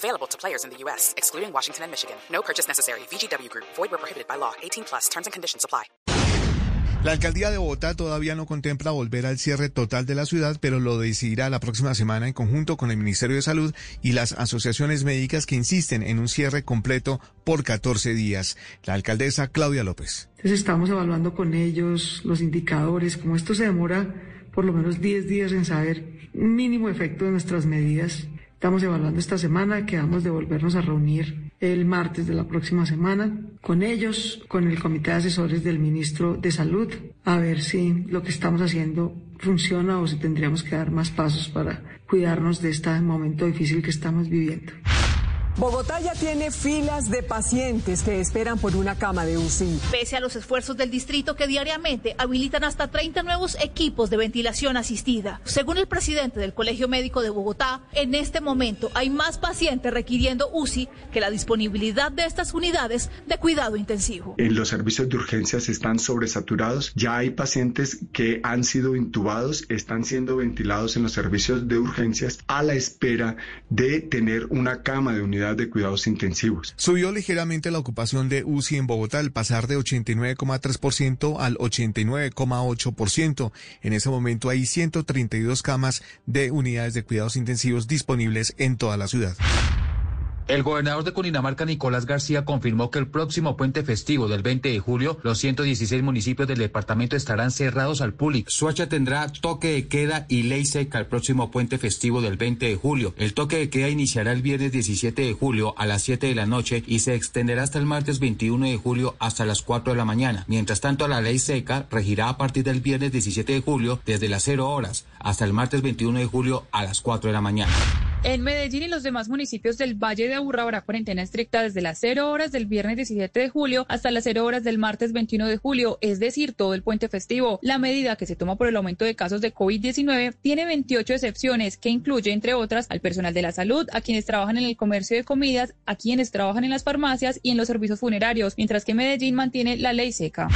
Available to players in the U.S., excluding Washington and Michigan. No purchase necessary. VGW Group. Void where prohibited by law. 18 plus. Terms and conditions apply. La alcaldía de Bogotá todavía no contempla volver al cierre total de la ciudad, pero lo decidirá la próxima semana en conjunto con el Ministerio de Salud y las asociaciones médicas que insisten en un cierre completo por 14 días. La alcaldesa Claudia López. Entonces estamos evaluando con ellos los indicadores, como esto se demora por lo menos 10 días en saber un mínimo efecto de nuestras medidas. Estamos evaluando esta semana, quedamos de volvernos a reunir el martes de la próxima semana con ellos, con el comité de asesores del ministro de Salud, a ver si lo que estamos haciendo funciona o si tendríamos que dar más pasos para cuidarnos de este momento difícil que estamos viviendo. Bogotá ya tiene filas de pacientes que esperan por una cama de UCI. Pese a los esfuerzos del distrito que diariamente habilitan hasta 30 nuevos equipos de ventilación asistida. Según el presidente del Colegio Médico de Bogotá, en este momento hay más pacientes requiriendo UCI que la disponibilidad de estas unidades de cuidado intensivo. En los servicios de urgencias están sobresaturados. Ya hay pacientes que han sido intubados, están siendo ventilados en los servicios de urgencias a la espera de tener una cama de unidad de cuidados intensivos. Subió ligeramente la ocupación de UCI en Bogotá al pasar de 89,3% al 89,8%. En ese momento hay 132 camas de unidades de cuidados intensivos disponibles en toda la ciudad. El gobernador de Cundinamarca, Nicolás García, confirmó que el próximo puente festivo del 20 de julio, los 116 municipios del departamento estarán cerrados al público. Suacha tendrá toque de queda y ley seca el próximo puente festivo del 20 de julio. El toque de queda iniciará el viernes 17 de julio a las 7 de la noche y se extenderá hasta el martes 21 de julio hasta las 4 de la mañana. Mientras tanto, la ley seca regirá a partir del viernes 17 de julio desde las 0 horas hasta el martes 21 de julio a las 4 de la mañana. En Medellín y los demás municipios del Valle de Aburrá habrá cuarentena estricta desde las 0 horas del viernes 17 de julio hasta las 0 horas del martes 21 de julio, es decir, todo el puente festivo. La medida que se toma por el aumento de casos de COVID-19 tiene 28 excepciones que incluye, entre otras, al personal de la salud, a quienes trabajan en el comercio de comidas, a quienes trabajan en las farmacias y en los servicios funerarios, mientras que Medellín mantiene la ley seca.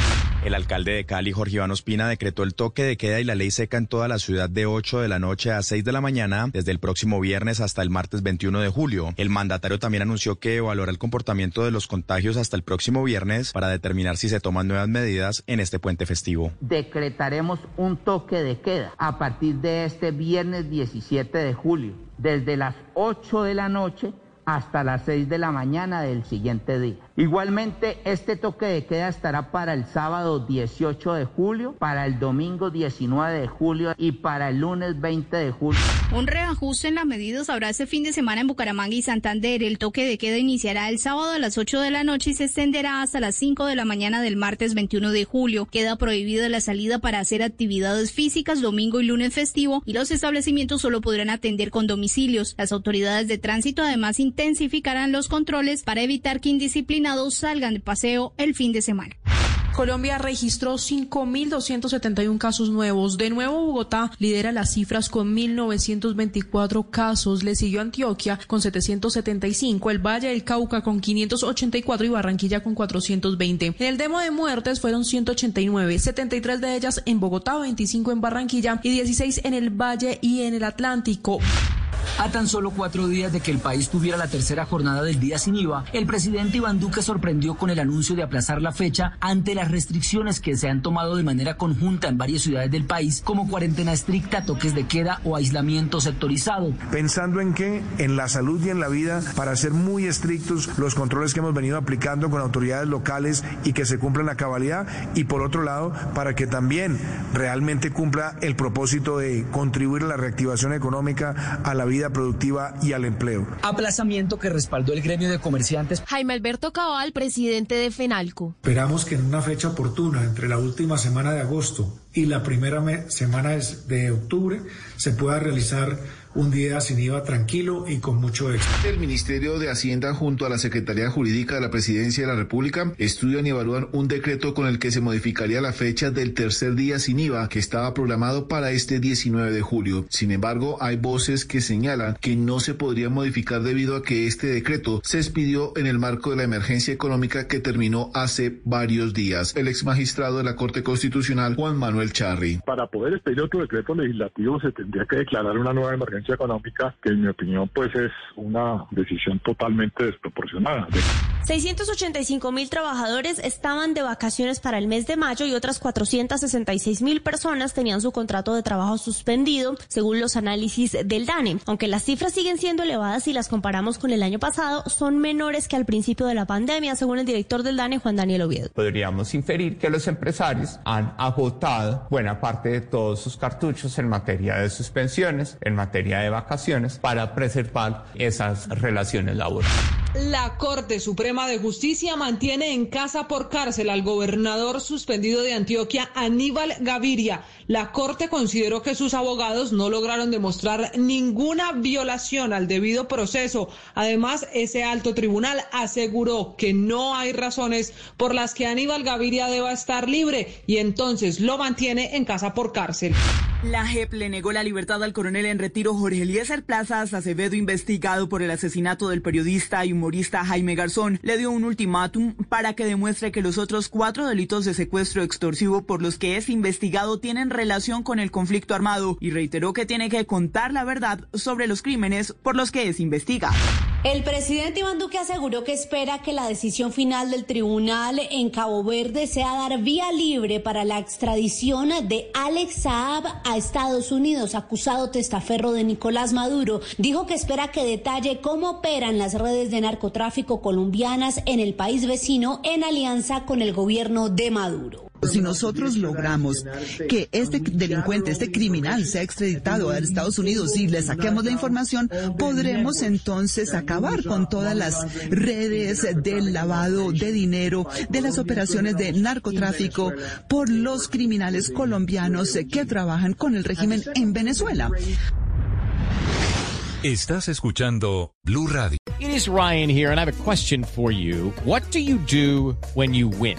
El alcalde de Cali, Jorge Iván Ospina, decretó el toque de queda y la ley seca en toda la ciudad de 8 de la noche a 6 de la mañana desde el próximo viernes hasta el martes 21 de julio. El mandatario también anunció que evaluará el comportamiento de los contagios hasta el próximo viernes para determinar si se toman nuevas medidas en este puente festivo. Decretaremos un toque de queda a partir de este viernes 17 de julio, desde las 8 de la noche hasta las 6 de la mañana del siguiente día. Igualmente, este toque de queda estará para el sábado 18 de julio, para el domingo 19 de julio y para el lunes 20 de julio. Un reajuste en las medidas habrá este fin de semana en Bucaramanga y Santander. El toque de queda iniciará el sábado a las 8 de la noche y se extenderá hasta las 5 de la mañana del martes 21 de julio. Queda prohibida la salida para hacer actividades físicas domingo y lunes festivo y los establecimientos solo podrán atender con domicilios. Las autoridades de tránsito además intensificarán los controles para evitar que salgan de paseo el fin de semana. Colombia registró 5.271 casos nuevos. De nuevo, Bogotá lidera las cifras con 1.924 casos. Le siguió Antioquia con 775, el Valle del Cauca con 584 y Barranquilla con 420. En el demo de muertes fueron 189, 73 de ellas en Bogotá, 25 en Barranquilla y 16 en el Valle y en el Atlántico. A tan solo cuatro días de que el país tuviera la tercera jornada del día sin IVA, el presidente Iván Duque sorprendió con el anuncio de aplazar la fecha ante las restricciones que se han tomado de manera conjunta en varias ciudades del país, como cuarentena estricta, toques de queda o aislamiento sectorizado. Pensando en que en la salud y en la vida, para ser muy estrictos los controles que hemos venido aplicando con autoridades locales y que se cumplan la cabalidad, y por otro lado, para que también realmente cumpla el propósito de contribuir a la reactivación económica, a la vida productiva y al empleo. Aplazamiento que respaldó el gremio de comerciantes. Jaime Alberto Cabal, presidente de FENALCO. Esperamos que en una fecha oportuna, entre la última semana de agosto y la primera semana de octubre, se pueda realizar un día sin IVA tranquilo y con mucho éxito. El Ministerio de Hacienda junto a la Secretaría Jurídica de la Presidencia de la República estudian y evalúan un decreto con el que se modificaría la fecha del tercer día sin IVA que estaba programado para este 19 de julio. Sin embargo, hay voces que señalan que no se podría modificar debido a que este decreto se expidió en el marco de la emergencia económica que terminó hace varios días. El ex magistrado de la Corte Constitucional, Juan Manuel Charri. Para poder expedir otro decreto legislativo se tendría que declarar una nueva emergencia económica que en mi opinión pues es una decisión totalmente desproporcionada. 685 mil trabajadores estaban de vacaciones para el mes de mayo y otras 466 mil personas tenían su contrato de trabajo suspendido, según los análisis del DANE. Aunque las cifras siguen siendo elevadas si las comparamos con el año pasado, son menores que al principio de la pandemia, según el director del DANE, Juan Daniel Oviedo. Podríamos inferir que los empresarios han agotado buena parte de todos sus cartuchos en materia de suspensiones, en materia de vacaciones, para preservar esas relaciones laborales. La Corte Suprema de Justicia mantiene en casa por cárcel al gobernador suspendido de Antioquia, Aníbal Gaviria. La Corte consideró que sus abogados no lograron demostrar ninguna violación al debido proceso. Además, ese alto tribunal aseguró que no hay razones por las que Aníbal Gaviria deba estar libre y entonces lo mantiene en casa por cárcel. La JEP le negó la libertad al coronel en retiro Jorge Eliezer Plazas Acevedo, investigado por el asesinato del periodista y humorista Jaime Garzón. Le dio un ultimátum para que demuestre que los otros cuatro delitos de secuestro extorsivo por los que es investigado tienen relación con el conflicto armado y reiteró que tiene que contar la verdad sobre los crímenes por los que es investigado. El presidente Iván Duque aseguró que espera que la decisión final del tribunal en Cabo Verde sea dar vía libre para la extradición de Alex Saab a Estados Unidos, acusado testaferro de Nicolás Maduro. Dijo que espera que detalle cómo operan las redes de narcotráfico colombianas en el país vecino en alianza con el gobierno de Maduro. Si nosotros logramos que este delincuente, este criminal sea extraditado a Estados Unidos y le saquemos la información, podremos entonces acabar con todas las redes del lavado de dinero, de las operaciones de narcotráfico por los criminales colombianos que trabajan con el régimen en Venezuela. Estás escuchando Blue Radio. It is Ryan here and I have a question for you. What do you do when you win?